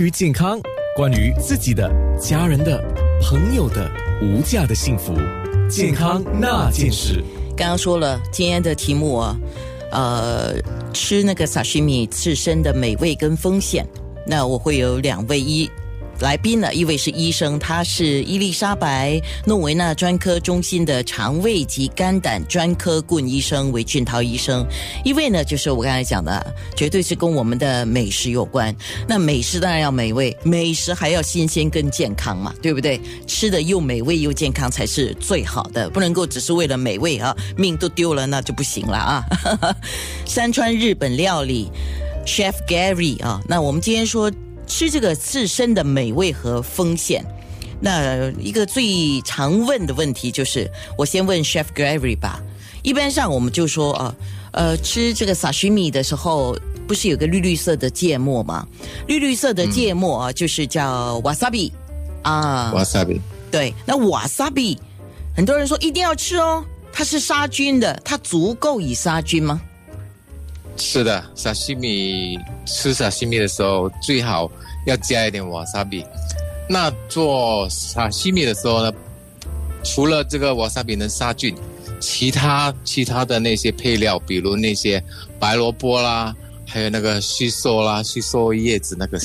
关于健康，关于自己的、家人的、朋友的无价的幸福，健康那件事。刚刚说了今天的题目啊，呃，吃那个沙西米刺身的美味跟风险。那我会有两位一。来宾呢，一位是医生，他是伊丽莎白诺维纳专科中心的肠胃及肝胆专科顾问医生韦俊涛医生；一位呢，就是我刚才讲的，绝对是跟我们的美食有关。那美食当然要美味，美食还要新鲜跟健康嘛，对不对？吃的又美味又健康才是最好的，不能够只是为了美味啊，命都丢了那就不行了啊！山川日本料理，Chef Gary 啊，那我们今天说。吃这个刺身的美味和风险，那一个最常问的问题就是，我先问 Chef Gary 吧。一般上我们就说啊，呃，吃这个 sashimi 的时候，不是有个绿绿色的芥末吗？绿绿色的芥末啊，就是叫 wasabi 啊。wasabi。对，那 wasabi，很多人说一定要吃哦，它是杀菌的，它足够以杀菌吗？是的，沙西米吃沙西米的时候最好要加一点瓦萨比。那做沙西米的时候呢，除了这个瓦萨比能杀菌，其他其他的那些配料，比如那些白萝卜啦，还有那个西索啦，西索叶子那个，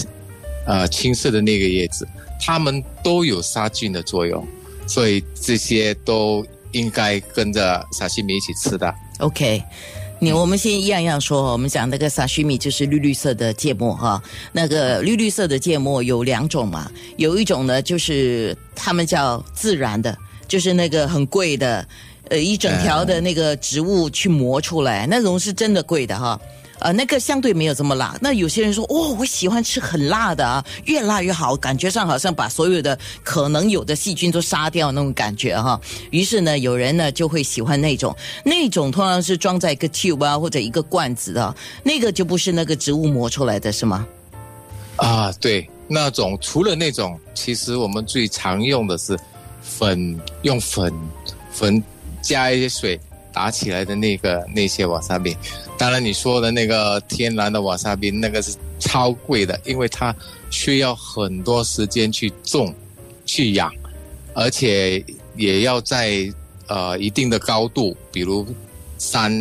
呃，青色的那个叶子，它们都有杀菌的作用，所以这些都应该跟着沙西米一起吃的。OK。你我们先一样一样说，我们讲那个沙须米就是绿绿色的芥末哈，那个绿绿色的芥末有两种嘛，有一种呢就是他们叫自然的，就是那个很贵的，呃一整条的那个植物去磨出来，那种是真的贵的哈。呃，那个相对没有这么辣。那有些人说，哦，我喜欢吃很辣的啊，越辣越好，感觉上好像把所有的可能有的细菌都杀掉那种感觉哈。于是呢，有人呢就会喜欢那种，那种通常是装在一个 tube 啊或者一个罐子的，那个就不是那个植物磨出来的是吗？啊，对，那种除了那种，其实我们最常用的是粉，用粉粉加一些水。打起来的那个那些瓦萨比，当然你说的那个天然的瓦萨比，那个是超贵的，因为它需要很多时间去种、去养，而且也要在呃一定的高度，比如山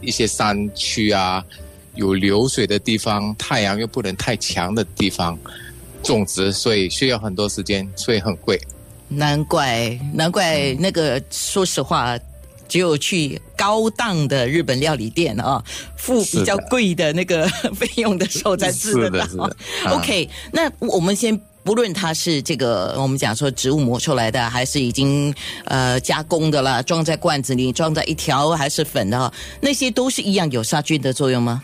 一些山区啊，有流水的地方，太阳又不能太强的地方种植，所以需要很多时间，所以很贵。难怪，难怪那个，说实话。只有去高档的日本料理店啊，付比较贵的那个 费用的时候才吃得到。OK，那我们先不论它是这个我们讲说植物磨出来的，还是已经呃加工的啦，装在罐子里，装在一条还是粉的哈，那些都是一样有杀菌的作用吗？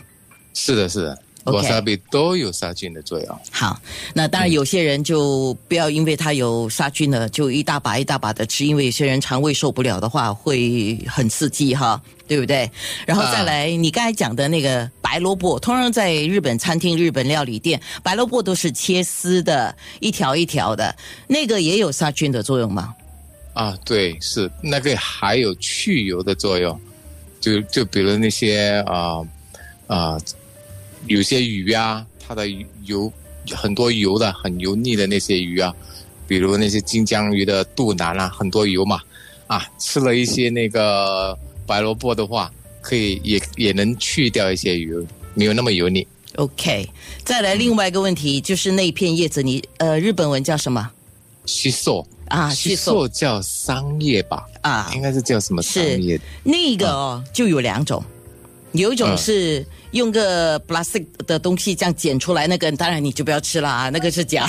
是的，是的。瓦萨比都有杀菌的作用。好，那当然有些人就不要因为它有杀菌的，就一大把一大把的吃，因为有些人肠胃受不了的话，会很刺激哈，对不对？然后再来，你刚才讲的那个白萝卜，通常在日本餐厅、日本料理店，白萝卜都是切丝的，一条一条的，那个也有杀菌的作用吗？啊，对，是那个还有去油的作用，就就比如那些啊啊。有些鱼啊，它的油很多油的，很油腻的那些鱼啊，比如那些金枪鱼的肚腩啊，很多油嘛，啊，吃了一些那个白萝卜的话，可以也也能去掉一些油，没有那么油腻。OK，再来另外一个问题，就是那片叶子，你呃，日本文叫什么？西索啊，西索叫桑叶吧？啊，应该是叫什么桑叶？那个哦，就有两种，有一种是。用个 plastic 的东西这样剪出来，那个当然你就不要吃了啊，那个是假。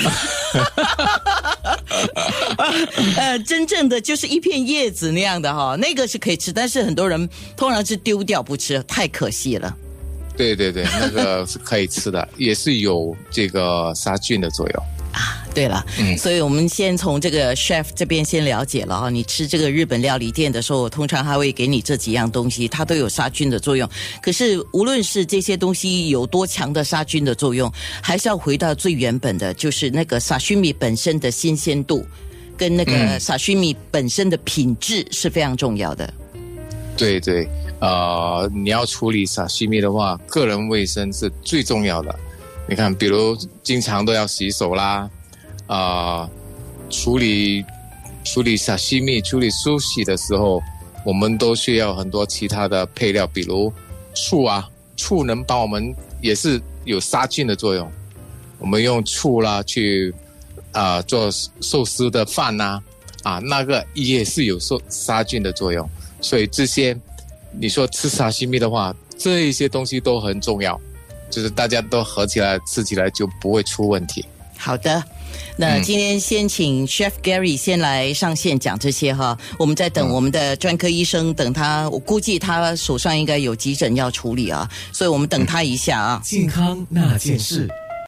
呃，真正的就是一片叶子那样的哈，那个是可以吃，但是很多人通常是丢掉不吃，太可惜了。对对对，那个是可以吃的，也是有这个杀菌的作用。啊，对了，嗯，所以我们先从这个 chef 这边先了解了哈。你吃这个日本料理店的时候，通常还会给你这几样东西，它都有杀菌的作用。可是无论是这些东西有多强的杀菌的作用，还是要回到最原本的，就是那个沙须米本身的新鲜度，跟那个沙须米本身的品质是非常重要的。对对，呃，你要处理沙须米的话，个人卫生是最重要的。你看，比如经常都要洗手啦，啊、处理处理沙西米、处理苏西的时候，我们都需要很多其他的配料，比如醋啊，醋能帮我们也是有杀菌的作用。我们用醋啦去啊、做寿司的饭呐、啊，那个也是有受杀菌的作用。所以这些你说吃沙西米的话，这一些东西都很重要，就是大家都合起来吃起来就不会出问题。好的，那嗯今天先请 Chef Gary 先来上线讲这些哈，我们在等我们的专科医生，等他，我估计他手上应该有急诊要处理啊，所以我们等他一下啊。健康那件事。